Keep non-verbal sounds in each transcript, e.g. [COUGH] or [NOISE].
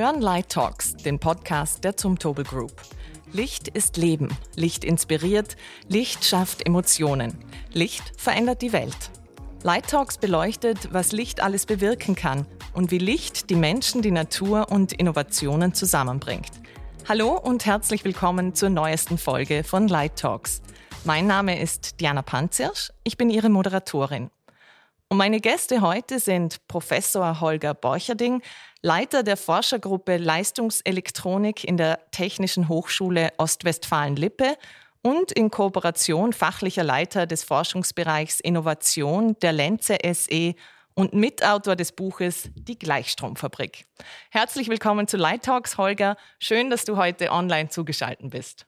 hören Light Talks, den Podcast der Zumtobel Group. Licht ist Leben, Licht inspiriert, Licht schafft Emotionen, Licht verändert die Welt. Light Talks beleuchtet, was Licht alles bewirken kann und wie Licht die Menschen, die Natur und Innovationen zusammenbringt. Hallo und herzlich willkommen zur neuesten Folge von Light Talks. Mein Name ist Diana Panzirsch, ich bin Ihre Moderatorin. Und meine Gäste heute sind Professor Holger Borcherding, Leiter der Forschergruppe Leistungselektronik in der Technischen Hochschule Ostwestfalen-Lippe und in Kooperation fachlicher Leiter des Forschungsbereichs Innovation der Lenze SE und Mitautor des Buches Die Gleichstromfabrik. Herzlich willkommen zu Light Talks, Holger. Schön, dass du heute online zugeschaltet bist.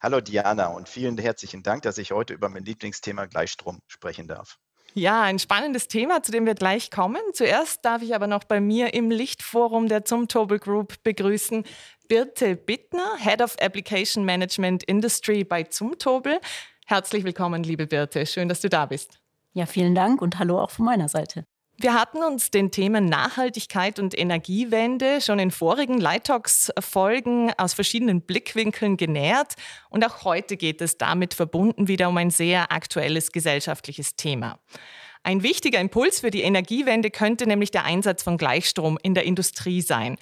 Hallo Diana und vielen herzlichen Dank, dass ich heute über mein Lieblingsthema Gleichstrom sprechen darf. Ja, ein spannendes Thema, zu dem wir gleich kommen. Zuerst darf ich aber noch bei mir im Lichtforum der Zumtobel Group begrüßen Birte Bittner, Head of Application Management Industry bei Zumtobel. Herzlich willkommen, liebe Birte. Schön, dass du da bist. Ja, vielen Dank und hallo auch von meiner Seite. Wir hatten uns den Themen Nachhaltigkeit und Energiewende schon in vorigen Lightox-Folgen aus verschiedenen Blickwinkeln genähert. Und auch heute geht es damit verbunden wieder um ein sehr aktuelles gesellschaftliches Thema. Ein wichtiger Impuls für die Energiewende könnte nämlich der Einsatz von Gleichstrom in der Industrie sein.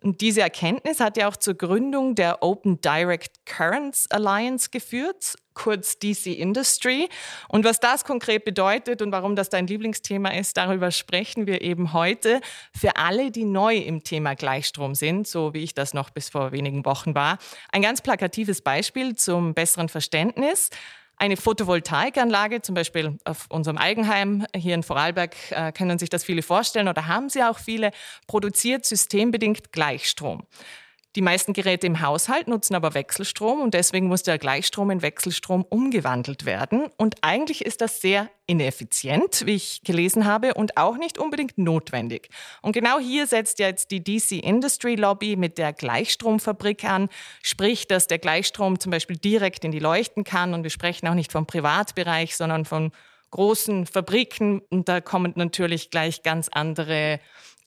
Und diese Erkenntnis hat ja auch zur Gründung der Open Direct Currents Alliance geführt, kurz DC Industry. Und was das konkret bedeutet und warum das dein Lieblingsthema ist, darüber sprechen wir eben heute. Für alle, die neu im Thema Gleichstrom sind, so wie ich das noch bis vor wenigen Wochen war, ein ganz plakatives Beispiel zum besseren Verständnis. Eine Photovoltaikanlage, zum Beispiel auf unserem Eigenheim hier in Vorarlberg, äh, können sich das viele vorstellen oder haben sie auch viele, produziert systembedingt Gleichstrom. Die meisten Geräte im Haushalt nutzen aber Wechselstrom und deswegen muss der Gleichstrom in Wechselstrom umgewandelt werden. Und eigentlich ist das sehr ineffizient, wie ich gelesen habe, und auch nicht unbedingt notwendig. Und genau hier setzt jetzt die DC Industry Lobby mit der Gleichstromfabrik an, sprich, dass der Gleichstrom zum Beispiel direkt in die Leuchten kann. Und wir sprechen auch nicht vom Privatbereich, sondern von großen Fabriken. Und da kommen natürlich gleich ganz andere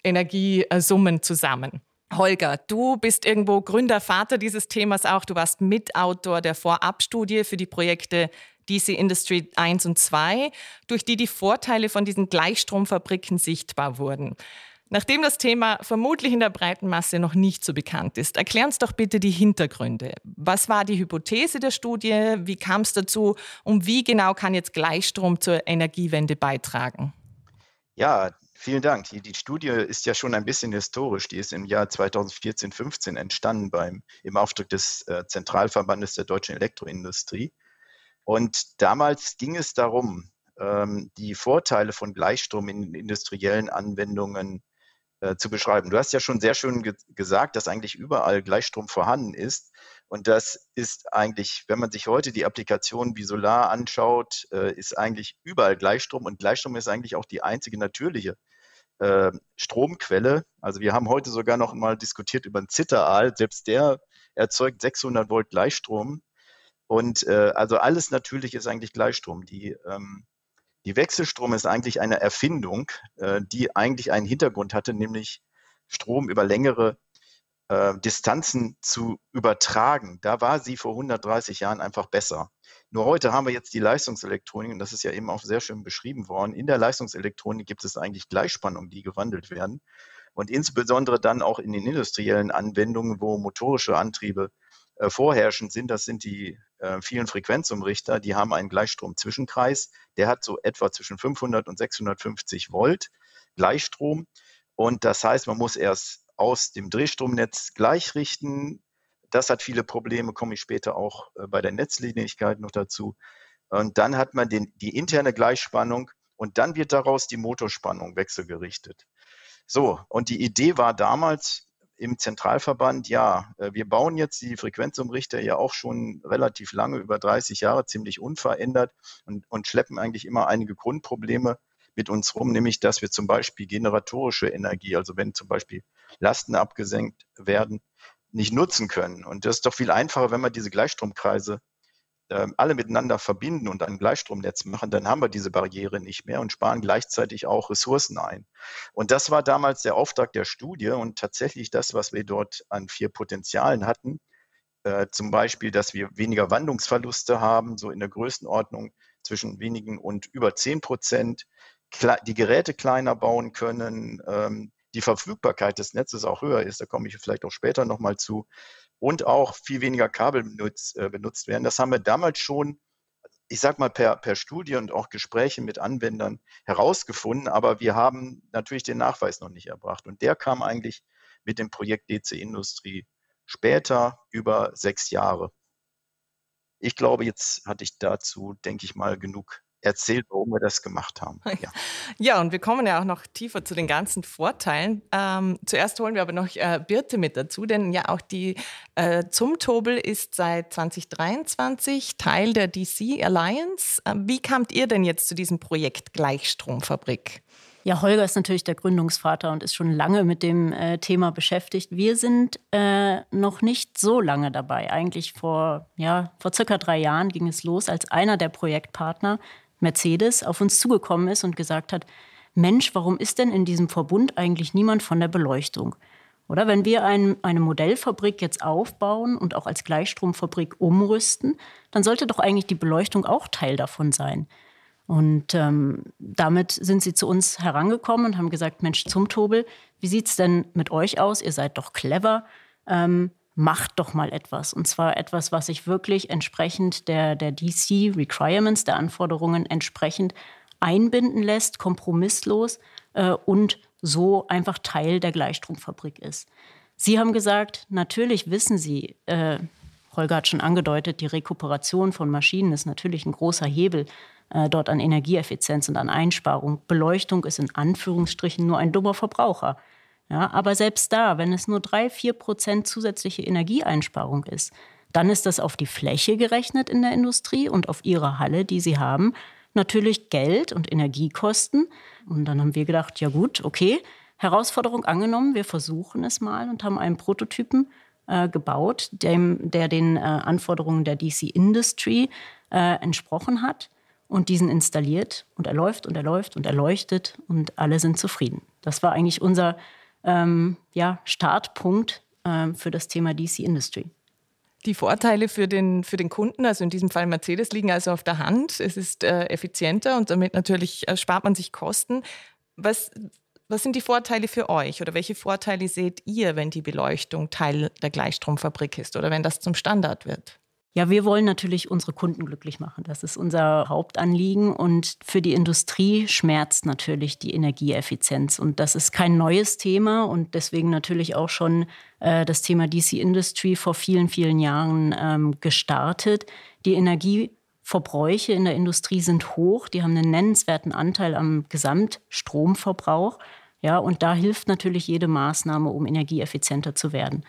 Energiesummen zusammen. Holger, du bist irgendwo Gründer, Vater dieses Themas auch. Du warst Mitautor der Vorabstudie für die Projekte DC Industry 1 und 2, durch die die Vorteile von diesen Gleichstromfabriken sichtbar wurden. Nachdem das Thema vermutlich in der breiten Masse noch nicht so bekannt ist, erklär uns doch bitte die Hintergründe. Was war die Hypothese der Studie? Wie kam es dazu? Und wie genau kann jetzt Gleichstrom zur Energiewende beitragen? Ja, Vielen Dank. Die, die, Studie ist ja schon ein bisschen historisch. Die ist im Jahr 2014, 15 entstanden beim, im Auftrag des äh, Zentralverbandes der deutschen Elektroindustrie. Und damals ging es darum, ähm, die Vorteile von Gleichstrom in industriellen Anwendungen äh, zu beschreiben. Du hast ja schon sehr schön ge gesagt, dass eigentlich überall Gleichstrom vorhanden ist. Und das ist eigentlich, wenn man sich heute die Applikationen wie Solar anschaut, äh, ist eigentlich überall Gleichstrom. Und Gleichstrom ist eigentlich auch die einzige natürliche äh, Stromquelle. Also wir haben heute sogar noch mal diskutiert über einen Zitteraal. Selbst der erzeugt 600 Volt Gleichstrom. Und äh, also alles natürlich ist eigentlich Gleichstrom. Die, ähm, die Wechselstrom ist eigentlich eine Erfindung, äh, die eigentlich einen Hintergrund hatte, nämlich Strom über längere äh, Distanzen zu übertragen. Da war sie vor 130 Jahren einfach besser. Nur heute haben wir jetzt die Leistungselektronik und das ist ja eben auch sehr schön beschrieben worden. In der Leistungselektronik gibt es eigentlich Gleichspannungen, die gewandelt werden. Und insbesondere dann auch in den industriellen Anwendungen, wo motorische Antriebe äh, vorherrschend sind, das sind die äh, vielen Frequenzumrichter, die haben einen Gleichstrom-Zwischenkreis. Der hat so etwa zwischen 500 und 650 Volt Gleichstrom. Und das heißt, man muss erst aus dem Drehstromnetz gleichrichten. Das hat viele Probleme, komme ich später auch äh, bei der Netzlinienigkeit noch dazu. Und dann hat man den, die interne Gleichspannung und dann wird daraus die Motorspannung wechselgerichtet. So, und die Idee war damals im Zentralverband, ja, äh, wir bauen jetzt die Frequenzumrichter ja auch schon relativ lange, über 30 Jahre, ziemlich unverändert und, und schleppen eigentlich immer einige Grundprobleme mit uns rum, nämlich dass wir zum Beispiel generatorische Energie, also wenn zum Beispiel Lasten abgesenkt werden, nicht nutzen können. Und das ist doch viel einfacher, wenn man diese Gleichstromkreise äh, alle miteinander verbinden und ein Gleichstromnetz machen, dann haben wir diese Barriere nicht mehr und sparen gleichzeitig auch Ressourcen ein. Und das war damals der Auftrag der Studie und tatsächlich das, was wir dort an vier Potenzialen hatten. Äh, zum Beispiel, dass wir weniger Wandlungsverluste haben, so in der Größenordnung zwischen wenigen und über 10 Prozent, die Geräte kleiner bauen können, ähm, die Verfügbarkeit des Netzes auch höher ist, da komme ich vielleicht auch später nochmal zu, und auch viel weniger Kabel benutzt, äh, benutzt werden. Das haben wir damals schon, ich sag mal, per, per Studie und auch Gespräche mit Anwendern herausgefunden, aber wir haben natürlich den Nachweis noch nicht erbracht. Und der kam eigentlich mit dem Projekt DC Industrie später über sechs Jahre. Ich glaube, jetzt hatte ich dazu, denke ich mal, genug erzählt, warum wir das gemacht haben. [LAUGHS] Ja. ja, und wir kommen ja auch noch tiefer zu den ganzen Vorteilen. Ähm, zuerst holen wir aber noch äh, Birte mit dazu, denn ja auch die äh, Zumtobel ist seit 2023 Teil der DC Alliance. Äh, wie kamt ihr denn jetzt zu diesem Projekt Gleichstromfabrik? Ja, Holger ist natürlich der Gründungsvater und ist schon lange mit dem äh, Thema beschäftigt. Wir sind äh, noch nicht so lange dabei. Eigentlich vor, ja, vor circa drei Jahren ging es los, als einer der Projektpartner Mercedes auf uns zugekommen ist und gesagt hat, Mensch, warum ist denn in diesem Verbund eigentlich niemand von der Beleuchtung? Oder wenn wir ein, eine Modellfabrik jetzt aufbauen und auch als Gleichstromfabrik umrüsten, dann sollte doch eigentlich die Beleuchtung auch Teil davon sein. Und ähm, damit sind sie zu uns herangekommen und haben gesagt, Mensch, zum Tobel, wie sieht es denn mit euch aus? Ihr seid doch clever. Ähm, macht doch mal etwas. Und zwar etwas, was sich wirklich entsprechend der, der DC Requirements, der Anforderungen entsprechend einbinden lässt, kompromisslos äh, und so einfach Teil der Gleichstromfabrik ist. Sie haben gesagt, natürlich wissen Sie, äh, Holger hat schon angedeutet, die Rekuperation von Maschinen ist natürlich ein großer Hebel äh, dort an Energieeffizienz und an Einsparung. Beleuchtung ist in Anführungsstrichen nur ein dummer Verbraucher. Ja, aber selbst da, wenn es nur drei, vier Prozent zusätzliche Energieeinsparung ist, dann ist das auf die Fläche gerechnet in der Industrie und auf ihre Halle, die sie haben, natürlich Geld und Energiekosten. Und dann haben wir gedacht, ja gut, okay, Herausforderung angenommen, wir versuchen es mal und haben einen Prototypen äh, gebaut, dem, der den äh, Anforderungen der DC Industry äh, entsprochen hat und diesen installiert und er läuft und er läuft und er leuchtet und alle sind zufrieden. Das war eigentlich unser ähm, ja, Startpunkt ähm, für das Thema DC Industry. Die Vorteile für den, für den Kunden, also in diesem Fall Mercedes, liegen also auf der Hand. Es ist äh, effizienter und damit natürlich äh, spart man sich Kosten. Was, was sind die Vorteile für euch oder welche Vorteile seht ihr, wenn die Beleuchtung Teil der Gleichstromfabrik ist oder wenn das zum Standard wird? Ja, wir wollen natürlich unsere Kunden glücklich machen. Das ist unser Hauptanliegen. Und für die Industrie schmerzt natürlich die Energieeffizienz. Und das ist kein neues Thema und deswegen natürlich auch schon äh, das Thema DC Industry vor vielen, vielen Jahren ähm, gestartet. Die Energieverbräuche in der Industrie sind hoch. Die haben einen nennenswerten Anteil am Gesamtstromverbrauch. Ja, und da hilft natürlich jede Maßnahme, um energieeffizienter zu werden.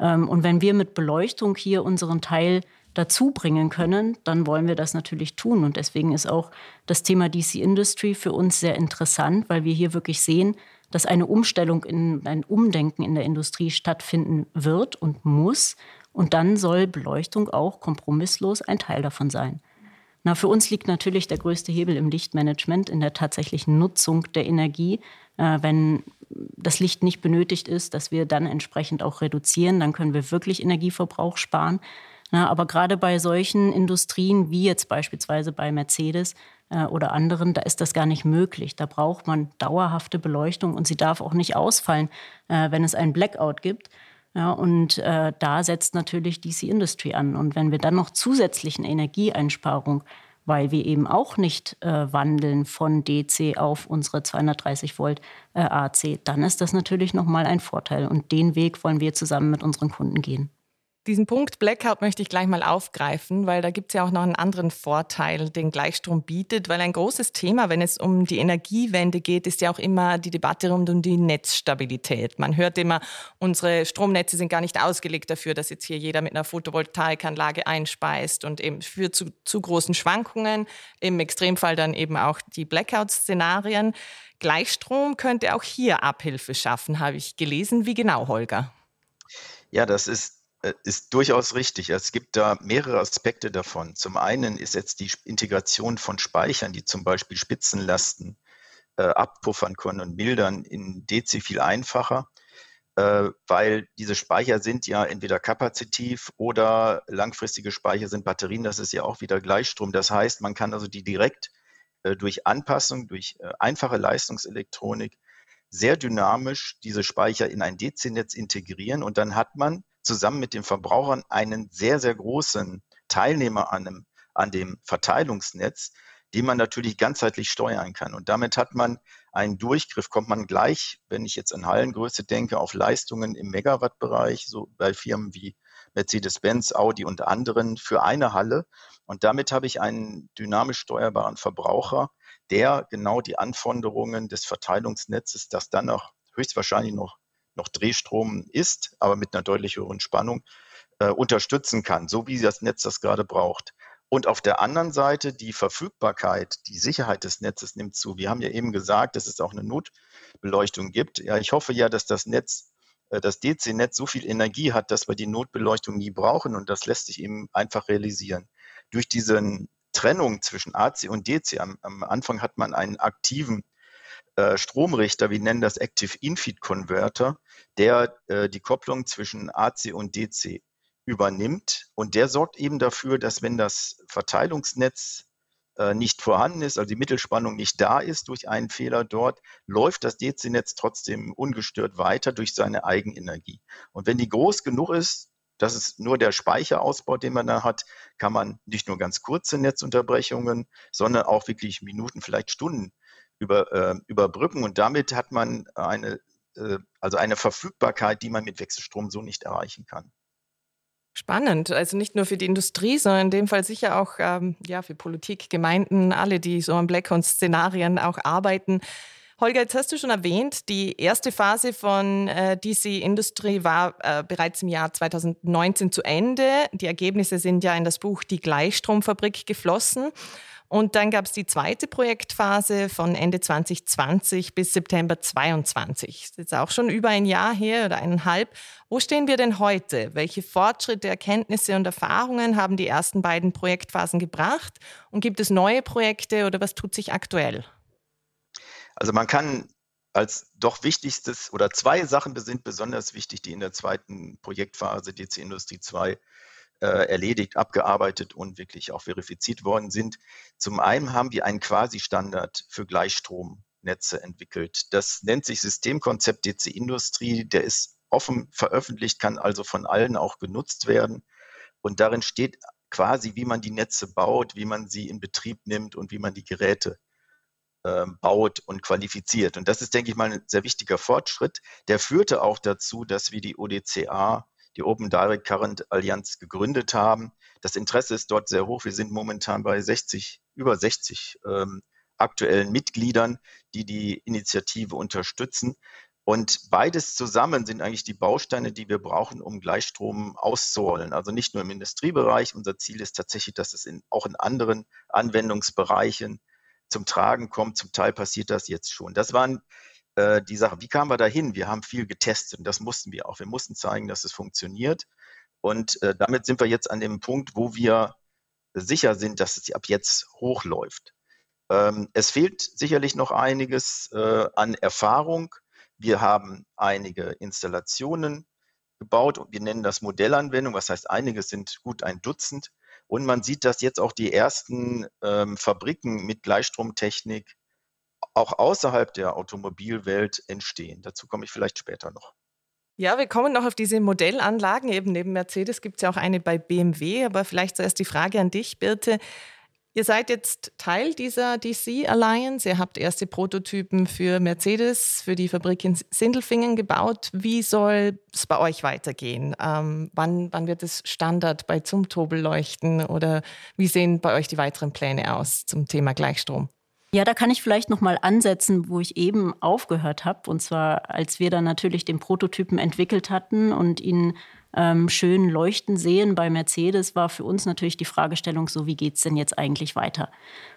Ähm, und wenn wir mit Beleuchtung hier unseren Teil dazu bringen können, dann wollen wir das natürlich tun. Und deswegen ist auch das Thema DC Industry für uns sehr interessant, weil wir hier wirklich sehen, dass eine Umstellung, in, ein Umdenken in der Industrie stattfinden wird und muss. Und dann soll Beleuchtung auch kompromisslos ein Teil davon sein. Na, für uns liegt natürlich der größte Hebel im Lichtmanagement, in der tatsächlichen Nutzung der Energie. Äh, wenn das Licht nicht benötigt ist, dass wir dann entsprechend auch reduzieren, dann können wir wirklich Energieverbrauch sparen. Na, aber gerade bei solchen Industrien wie jetzt beispielsweise bei Mercedes äh, oder anderen, da ist das gar nicht möglich. Da braucht man dauerhafte Beleuchtung und sie darf auch nicht ausfallen, äh, wenn es einen Blackout gibt. Ja, und äh, da setzt natürlich DC Industry an. Und wenn wir dann noch zusätzlichen Energieeinsparung, weil wir eben auch nicht äh, wandeln von DC auf unsere 230 Volt äh, AC, dann ist das natürlich nochmal ein Vorteil. Und den Weg wollen wir zusammen mit unseren Kunden gehen. Diesen Punkt Blackout möchte ich gleich mal aufgreifen, weil da gibt es ja auch noch einen anderen Vorteil, den Gleichstrom bietet, weil ein großes Thema, wenn es um die Energiewende geht, ist ja auch immer die Debatte rund um die Netzstabilität. Man hört immer, unsere Stromnetze sind gar nicht ausgelegt dafür, dass jetzt hier jeder mit einer Photovoltaikanlage einspeist und eben führt zu, zu großen Schwankungen, im Extremfall dann eben auch die Blackout-Szenarien. Gleichstrom könnte auch hier Abhilfe schaffen, habe ich gelesen. Wie genau, Holger? Ja, das ist ist durchaus richtig. Es gibt da mehrere Aspekte davon. Zum einen ist jetzt die Integration von Speichern, die zum Beispiel Spitzenlasten äh, abpuffern können und mildern, in DC viel einfacher, äh, weil diese Speicher sind ja entweder kapazitiv oder langfristige Speicher sind Batterien. Das ist ja auch wieder Gleichstrom. Das heißt, man kann also die direkt äh, durch Anpassung, durch äh, einfache Leistungselektronik sehr dynamisch diese Speicher in ein DC-Netz integrieren und dann hat man zusammen mit den Verbrauchern einen sehr, sehr großen Teilnehmer an dem, an dem Verteilungsnetz, den man natürlich ganzheitlich steuern kann. Und damit hat man einen Durchgriff, kommt man gleich, wenn ich jetzt an Hallengröße denke, auf Leistungen im Megawattbereich, so bei Firmen wie Mercedes-Benz, Audi und anderen für eine Halle. Und damit habe ich einen dynamisch steuerbaren Verbraucher, der genau die Anforderungen des Verteilungsnetzes, das dann noch höchstwahrscheinlich noch, noch Drehstrom ist, aber mit einer deutlich höheren Spannung, äh, unterstützen kann, so wie das Netz das gerade braucht. Und auf der anderen Seite die Verfügbarkeit, die Sicherheit des Netzes nimmt zu. Wir haben ja eben gesagt, dass es auch eine Notbeleuchtung gibt. Ja, ich hoffe ja, dass das Netz, äh, das DC-Netz so viel Energie hat, dass wir die Notbeleuchtung nie brauchen und das lässt sich eben einfach realisieren. Durch diesen Trennung zwischen AC und DC. Am, am Anfang hat man einen aktiven äh, Stromrichter, wir nennen das Active Infeed Converter, der äh, die Kopplung zwischen AC und DC übernimmt. Und der sorgt eben dafür, dass wenn das Verteilungsnetz äh, nicht vorhanden ist, also die Mittelspannung nicht da ist durch einen Fehler dort, läuft das DC-Netz trotzdem ungestört weiter durch seine Eigenenergie. Und wenn die groß genug ist, das ist nur der Speicherausbau, den man da hat, kann man nicht nur ganz kurze Netzunterbrechungen, sondern auch wirklich Minuten, vielleicht Stunden über, äh, überbrücken. Und damit hat man eine, äh, also eine Verfügbarkeit, die man mit Wechselstrom so nicht erreichen kann. Spannend, also nicht nur für die Industrie, sondern in dem Fall sicher auch ähm, ja, für Politik, Gemeinden, alle, die so an Blackhorn-Szenarien auch arbeiten. Holger, jetzt hast du schon erwähnt, die erste Phase von äh, DC Industry war äh, bereits im Jahr 2019 zu Ende. Die Ergebnisse sind ja in das Buch Die Gleichstromfabrik geflossen. Und dann gab es die zweite Projektphase von Ende 2020 bis September 2022. Das ist jetzt auch schon über ein Jahr her oder eineinhalb. Wo stehen wir denn heute? Welche Fortschritte, Erkenntnisse und Erfahrungen haben die ersten beiden Projektphasen gebracht? Und gibt es neue Projekte oder was tut sich aktuell? Also man kann als doch wichtigstes oder zwei Sachen sind besonders wichtig, die in der zweiten Projektphase DC Industrie 2 äh, erledigt, abgearbeitet und wirklich auch verifiziert worden sind. Zum einen haben wir einen Quasi-Standard für Gleichstromnetze entwickelt. Das nennt sich Systemkonzept DC Industrie. Der ist offen veröffentlicht, kann also von allen auch genutzt werden. Und darin steht quasi, wie man die Netze baut, wie man sie in Betrieb nimmt und wie man die Geräte ähm, baut und qualifiziert. Und das ist, denke ich mal, ein sehr wichtiger Fortschritt. Der führte auch dazu, dass wir die ODCA, die Open Direct Current Allianz, gegründet haben. Das Interesse ist dort sehr hoch. Wir sind momentan bei 60, über 60 ähm, aktuellen Mitgliedern, die die Initiative unterstützen. Und beides zusammen sind eigentlich die Bausteine, die wir brauchen, um Gleichstrom auszurollen. Also nicht nur im Industriebereich. Unser Ziel ist tatsächlich, dass es in, auch in anderen Anwendungsbereichen zum Tragen kommt. Zum Teil passiert das jetzt schon. Das waren äh, die Sachen. Wie kamen wir dahin? Wir haben viel getestet und das mussten wir auch. Wir mussten zeigen, dass es funktioniert. Und äh, damit sind wir jetzt an dem Punkt, wo wir sicher sind, dass es ab jetzt hochläuft. Ähm, es fehlt sicherlich noch einiges äh, an Erfahrung. Wir haben einige Installationen gebaut und wir nennen das Modellanwendung. Was heißt, einige sind gut ein Dutzend. Und man sieht, dass jetzt auch die ersten ähm, Fabriken mit Gleichstromtechnik auch außerhalb der Automobilwelt entstehen. Dazu komme ich vielleicht später noch. Ja, wir kommen noch auf diese Modellanlagen. Eben neben Mercedes gibt es ja auch eine bei BMW. Aber vielleicht zuerst die Frage an dich, Birte. Ihr seid jetzt Teil dieser DC Alliance. Ihr habt erste Prototypen für Mercedes, für die Fabrik in Sindelfingen gebaut. Wie soll es bei euch weitergehen? Ähm, wann, wann wird es Standard bei Zumtobelleuchten oder wie sehen bei euch die weiteren Pläne aus zum Thema Gleichstrom? Ja, da kann ich vielleicht noch mal ansetzen, wo ich eben aufgehört habe. Und zwar, als wir dann natürlich den Prototypen entwickelt hatten und ihn ähm, schön leuchten sehen bei Mercedes, war für uns natürlich die Fragestellung, so wie geht es denn jetzt eigentlich weiter?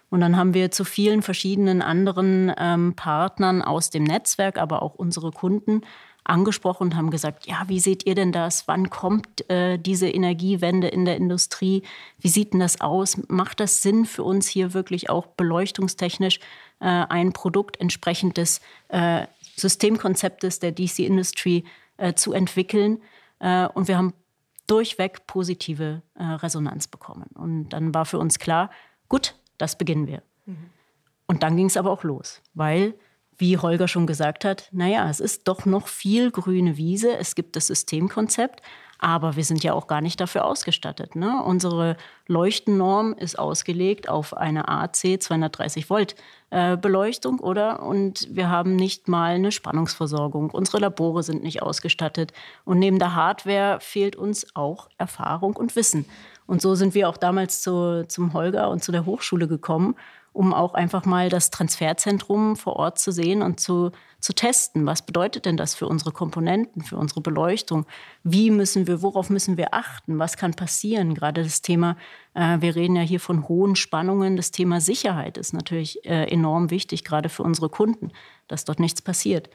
Und dann haben wir zu vielen verschiedenen anderen ähm, Partnern aus dem Netzwerk, aber auch unsere Kunden angesprochen und haben gesagt, ja, wie seht ihr denn das? Wann kommt äh, diese Energiewende in der Industrie? Wie sieht denn das aus? Macht das Sinn für uns hier wirklich auch beleuchtungstechnisch äh, ein Produkt entsprechend des äh, Systemkonzeptes der DC Industry äh, zu entwickeln? Äh, und wir haben durchweg positive äh, Resonanz bekommen. Und dann war für uns klar, gut, das beginnen wir. Mhm. Und dann ging es aber auch los, weil wie Holger schon gesagt hat, naja, es ist doch noch viel grüne Wiese. Es gibt das Systemkonzept, aber wir sind ja auch gar nicht dafür ausgestattet. Ne? Unsere Leuchtennorm ist ausgelegt auf eine AC 230 Volt äh, Beleuchtung, oder? Und wir haben nicht mal eine Spannungsversorgung. Unsere Labore sind nicht ausgestattet. Und neben der Hardware fehlt uns auch Erfahrung und Wissen. Und so sind wir auch damals zu, zum Holger und zu der Hochschule gekommen um auch einfach mal das Transferzentrum vor Ort zu sehen und zu, zu testen. Was bedeutet denn das für unsere Komponenten, für unsere Beleuchtung? Wie müssen wir, worauf müssen wir achten? Was kann passieren? Gerade das Thema, äh, wir reden ja hier von hohen Spannungen. Das Thema Sicherheit ist natürlich äh, enorm wichtig, gerade für unsere Kunden, dass dort nichts passiert.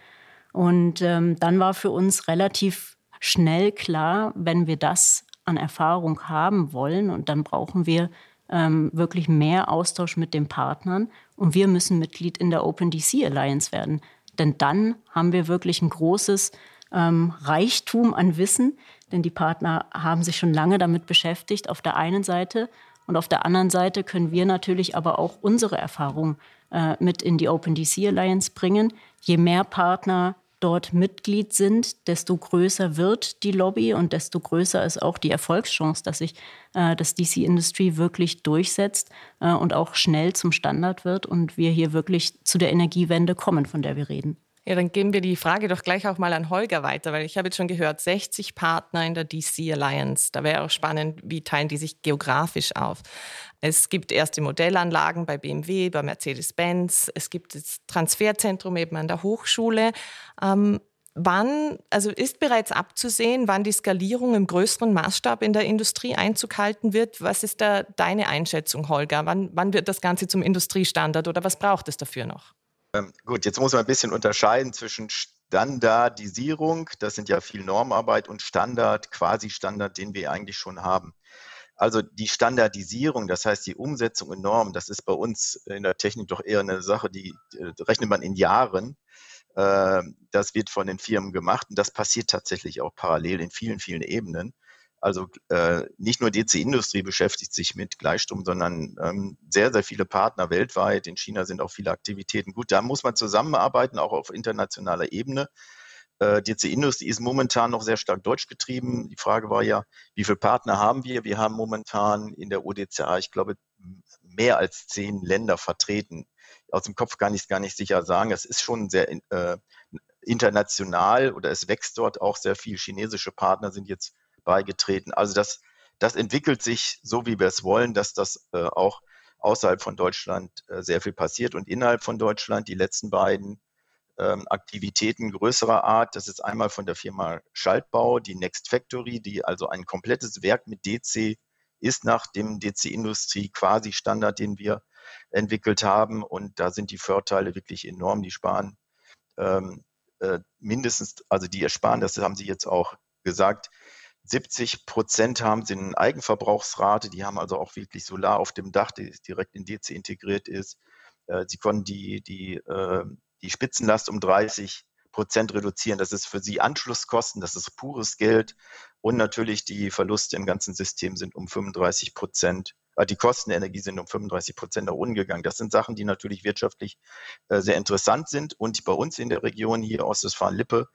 Und ähm, dann war für uns relativ schnell klar, wenn wir das an Erfahrung haben wollen und dann brauchen wir ähm, wirklich mehr Austausch mit den Partnern und wir müssen Mitglied in der OpenDC Alliance werden. Denn dann haben wir wirklich ein großes ähm, Reichtum an Wissen, denn die Partner haben sich schon lange damit beschäftigt, auf der einen Seite. Und auf der anderen Seite können wir natürlich aber auch unsere Erfahrung äh, mit in die OpenDC Alliance bringen. Je mehr Partner dort Mitglied sind, desto größer wird die Lobby und desto größer ist auch die Erfolgschance, dass sich äh, das DC Industry wirklich durchsetzt äh, und auch schnell zum Standard wird und wir hier wirklich zu der Energiewende kommen, von der wir reden. Ja, dann geben wir die Frage doch gleich auch mal an Holger weiter, weil ich habe jetzt schon gehört, 60 Partner in der DC Alliance. Da wäre auch spannend, wie teilen die sich geografisch auf. Es gibt erste Modellanlagen bei BMW, bei Mercedes-Benz. Es gibt das Transferzentrum eben an der Hochschule. Ähm, wann, also ist bereits abzusehen, wann die Skalierung im größeren Maßstab in der Industrie Einzug halten wird? Was ist da deine Einschätzung, Holger? Wann, wann wird das Ganze zum Industriestandard oder was braucht es dafür noch? Ähm, gut, jetzt muss man ein bisschen unterscheiden zwischen Standardisierung, das sind ja viel Normarbeit, und Standard, quasi Standard, den wir eigentlich schon haben. Also die Standardisierung, das heißt die Umsetzung in Normen, das ist bei uns in der Technik doch eher eine Sache, die äh, rechnet man in Jahren. Äh, das wird von den Firmen gemacht und das passiert tatsächlich auch parallel in vielen, vielen Ebenen. Also äh, nicht nur DC-Industrie beschäftigt sich mit Gleichstrom, sondern ähm, sehr, sehr viele Partner weltweit. In China sind auch viele Aktivitäten. Gut, da muss man zusammenarbeiten, auch auf internationaler Ebene. Äh, DC-Industrie ist momentan noch sehr stark deutsch getrieben. Die Frage war ja, wie viele Partner haben wir? Wir haben momentan in der UDCA, ich glaube, mehr als zehn Länder vertreten. Aus dem Kopf kann ich es gar nicht sicher sagen. Es ist schon sehr äh, international oder es wächst dort auch sehr viel. Chinesische Partner sind jetzt beigetreten. Also das, das entwickelt sich so, wie wir es wollen, dass das äh, auch außerhalb von Deutschland äh, sehr viel passiert und innerhalb von Deutschland die letzten beiden ähm, Aktivitäten größerer Art. Das ist einmal von der Firma Schaltbau, die Next Factory, die also ein komplettes Werk mit DC ist nach dem DC-Industrie quasi Standard, den wir entwickelt haben. Und da sind die Vorteile wirklich enorm. Die sparen ähm, äh, mindestens, also die ersparen, das haben Sie jetzt auch gesagt, 70 Prozent haben sie eine Eigenverbrauchsrate. Die haben also auch wirklich Solar auf dem Dach, die direkt in DC integriert ist. Äh, sie konnten die, die, ähm, die Spitzenlast um 30 Prozent reduzieren. Das ist für sie Anschlusskosten, das ist pures Geld. Und natürlich die Verluste im ganzen System sind um 35 Prozent die Kosten der Energie sind um 35 Prozent nach unten gegangen. Das sind Sachen, die natürlich wirtschaftlich äh, sehr interessant sind. Und bei uns in der Region hier Ostwestfalen-Lippe,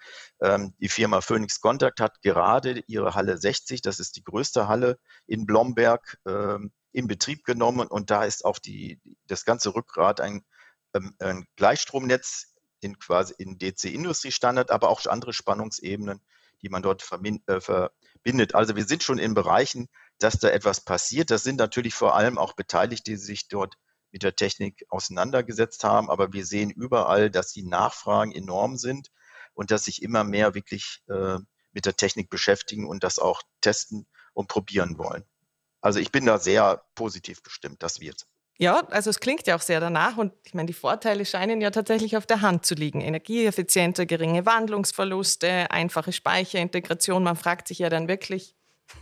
ähm, die Firma Phoenix Contact hat gerade ihre Halle 60, das ist die größte Halle in Blomberg, ähm, in Betrieb genommen. Und da ist auch die, das ganze Rückgrat ein, ähm, ein Gleichstromnetz in quasi in DC-Industriestandard, aber auch andere Spannungsebenen, die man dort äh, verbindet. Also wir sind schon in Bereichen, dass da etwas passiert. Das sind natürlich vor allem auch Beteiligte, die sich dort mit der Technik auseinandergesetzt haben. Aber wir sehen überall, dass die Nachfragen enorm sind und dass sich immer mehr wirklich äh, mit der Technik beschäftigen und das auch testen und probieren wollen. Also ich bin da sehr positiv gestimmt, das wird. Ja, also es klingt ja auch sehr danach und ich meine, die Vorteile scheinen ja tatsächlich auf der Hand zu liegen. Energieeffizienter, geringe Wandlungsverluste, einfache Speicherintegration. Man fragt sich ja dann wirklich,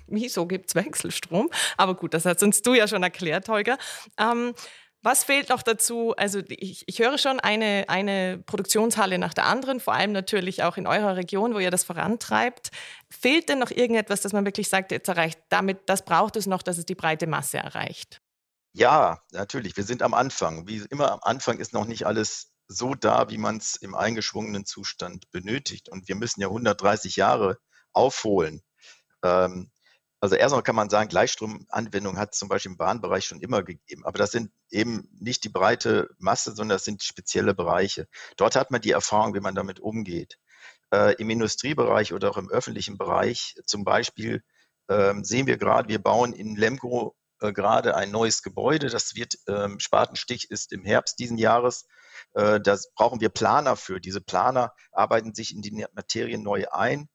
wieso gibt es Wechselstrom? Aber gut, das hast uns du ja schon erklärt, Holger. Ähm, was fehlt noch dazu? Also ich, ich, höre schon eine, eine Produktionshalle nach der anderen, vor allem natürlich auch in eurer Region, wo ihr das vorantreibt. Fehlt denn noch irgendetwas, dass man wirklich sagt, jetzt erreicht damit, das braucht es noch, dass es die breite Masse erreicht? Ja, natürlich. Wir sind am Anfang. Wie immer am Anfang ist noch nicht alles so da, wie man es im eingeschwungenen Zustand benötigt. Und wir müssen ja 130 Jahre aufholen. Ähm, also erstmal kann man sagen, Gleichstromanwendung hat es zum Beispiel im Bahnbereich schon immer gegeben. Aber das sind eben nicht die breite Masse, sondern das sind spezielle Bereiche. Dort hat man die Erfahrung, wie man damit umgeht. Äh, Im Industriebereich oder auch im öffentlichen Bereich zum Beispiel ähm, sehen wir gerade, wir bauen in Lemgo äh, gerade ein neues Gebäude. Das wird, ähm, Spatenstich ist im Herbst diesen Jahres. Äh, da brauchen wir Planer für. Diese Planer arbeiten sich in die Materien neu ein.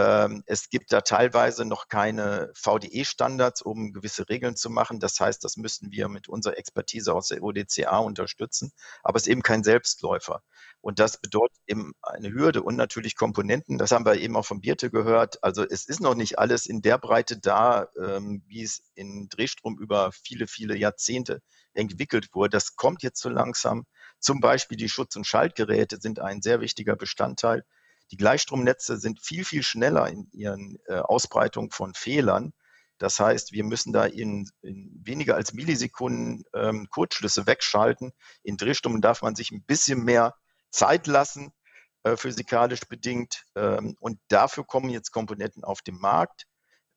Ähm, es gibt da teilweise noch keine VDE-Standards, um gewisse Regeln zu machen. Das heißt, das müssen wir mit unserer Expertise aus der ODCA unterstützen. Aber es ist eben kein Selbstläufer. Und das bedeutet eben eine Hürde und natürlich Komponenten. Das haben wir eben auch von Birte gehört. Also es ist noch nicht alles in der Breite da, ähm, wie es in Drehstrom über viele, viele Jahrzehnte entwickelt wurde. Das kommt jetzt so langsam. Zum Beispiel die Schutz- und Schaltgeräte sind ein sehr wichtiger Bestandteil. Die Gleichstromnetze sind viel, viel schneller in ihren äh, Ausbreitung von Fehlern. Das heißt, wir müssen da in, in weniger als Millisekunden ähm, Kurzschlüsse wegschalten. In Drehstummen darf man sich ein bisschen mehr Zeit lassen, äh, physikalisch bedingt. Ähm, und dafür kommen jetzt Komponenten auf den Markt.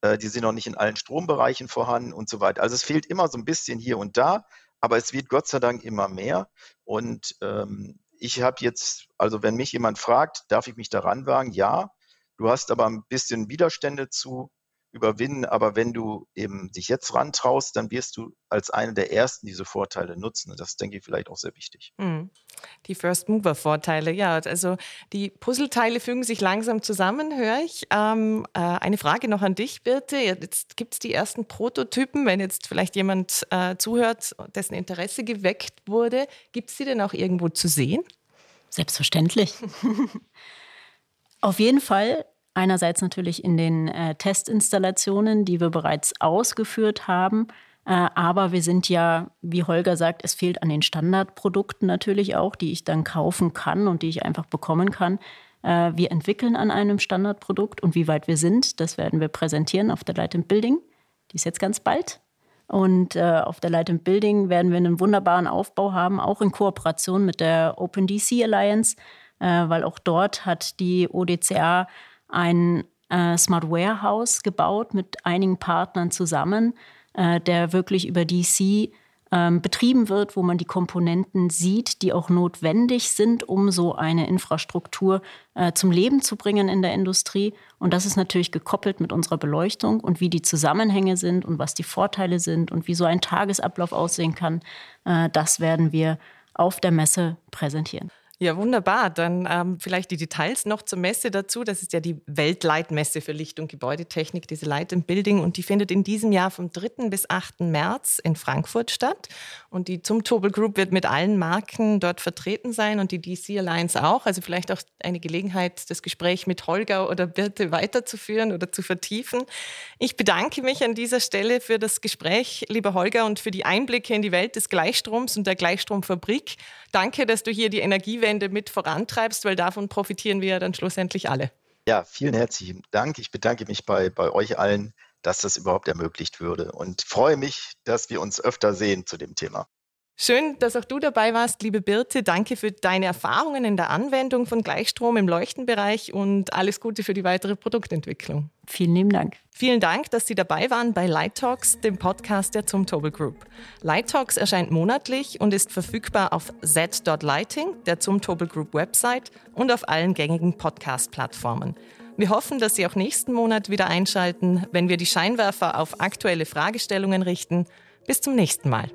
Äh, die sind noch nicht in allen Strombereichen vorhanden und so weiter. Also es fehlt immer so ein bisschen hier und da, aber es wird Gott sei Dank immer mehr. Und ähm, ich habe jetzt, also wenn mich jemand fragt, darf ich mich daran wagen? Ja. Du hast aber ein bisschen Widerstände zu überwinden. Aber wenn du eben dich jetzt rantraust, dann wirst du als einer der Ersten diese Vorteile nutzen. Und das denke ich vielleicht auch sehr wichtig. Mhm. Die First Mover Vorteile, ja. Also die Puzzleteile fügen sich langsam zusammen, höre ich. Ähm, äh, eine Frage noch an dich, Birte. Jetzt gibt es die ersten Prototypen, wenn jetzt vielleicht jemand äh, zuhört, dessen Interesse geweckt wurde. Gibt es die denn auch irgendwo zu sehen? Selbstverständlich. [LAUGHS] Auf jeden Fall Einerseits natürlich in den äh, Testinstallationen, die wir bereits ausgeführt haben. Äh, aber wir sind ja, wie Holger sagt, es fehlt an den Standardprodukten natürlich auch, die ich dann kaufen kann und die ich einfach bekommen kann. Äh, wir entwickeln an einem Standardprodukt und wie weit wir sind, das werden wir präsentieren auf der Light Building. Die ist jetzt ganz bald. Und äh, auf der Light Building werden wir einen wunderbaren Aufbau haben, auch in Kooperation mit der OpenDC Alliance, äh, weil auch dort hat die ODCA ein äh, Smart Warehouse gebaut mit einigen Partnern zusammen, äh, der wirklich über DC ähm, betrieben wird, wo man die Komponenten sieht, die auch notwendig sind, um so eine Infrastruktur äh, zum Leben zu bringen in der Industrie. Und das ist natürlich gekoppelt mit unserer Beleuchtung und wie die Zusammenhänge sind und was die Vorteile sind und wie so ein Tagesablauf aussehen kann. Äh, das werden wir auf der Messe präsentieren. Ja, wunderbar. Dann ähm, vielleicht die Details noch zur Messe dazu. Das ist ja die Weltleitmesse für Licht- und Gebäudetechnik, diese Light and Building. Und die findet in diesem Jahr vom 3. bis 8. März in Frankfurt statt. Und die Zumtobel Group wird mit allen Marken dort vertreten sein und die DC Alliance auch. Also vielleicht auch eine Gelegenheit, das Gespräch mit Holger oder Birte weiterzuführen oder zu vertiefen. Ich bedanke mich an dieser Stelle für das Gespräch, lieber Holger, und für die Einblicke in die Welt des Gleichstroms und der Gleichstromfabrik. Danke, dass du hier die Energiewende mit vorantreibst, weil davon profitieren wir ja dann schlussendlich alle. Ja, vielen herzlichen Dank. Ich bedanke mich bei, bei euch allen, dass das überhaupt ermöglicht würde und freue mich, dass wir uns öfter sehen zu dem Thema. Schön, dass auch du dabei warst, liebe Birte. Danke für deine Erfahrungen in der Anwendung von Gleichstrom im Leuchtenbereich und alles Gute für die weitere Produktentwicklung. Vielen lieben Dank. Vielen Dank, dass Sie dabei waren bei Light Talks, dem Podcast der Zumtobel Group. Light Talks erscheint monatlich und ist verfügbar auf z.lighting, der Zumtobel Group Website und auf allen gängigen Podcast-Plattformen. Wir hoffen, dass Sie auch nächsten Monat wieder einschalten, wenn wir die Scheinwerfer auf aktuelle Fragestellungen richten. Bis zum nächsten Mal.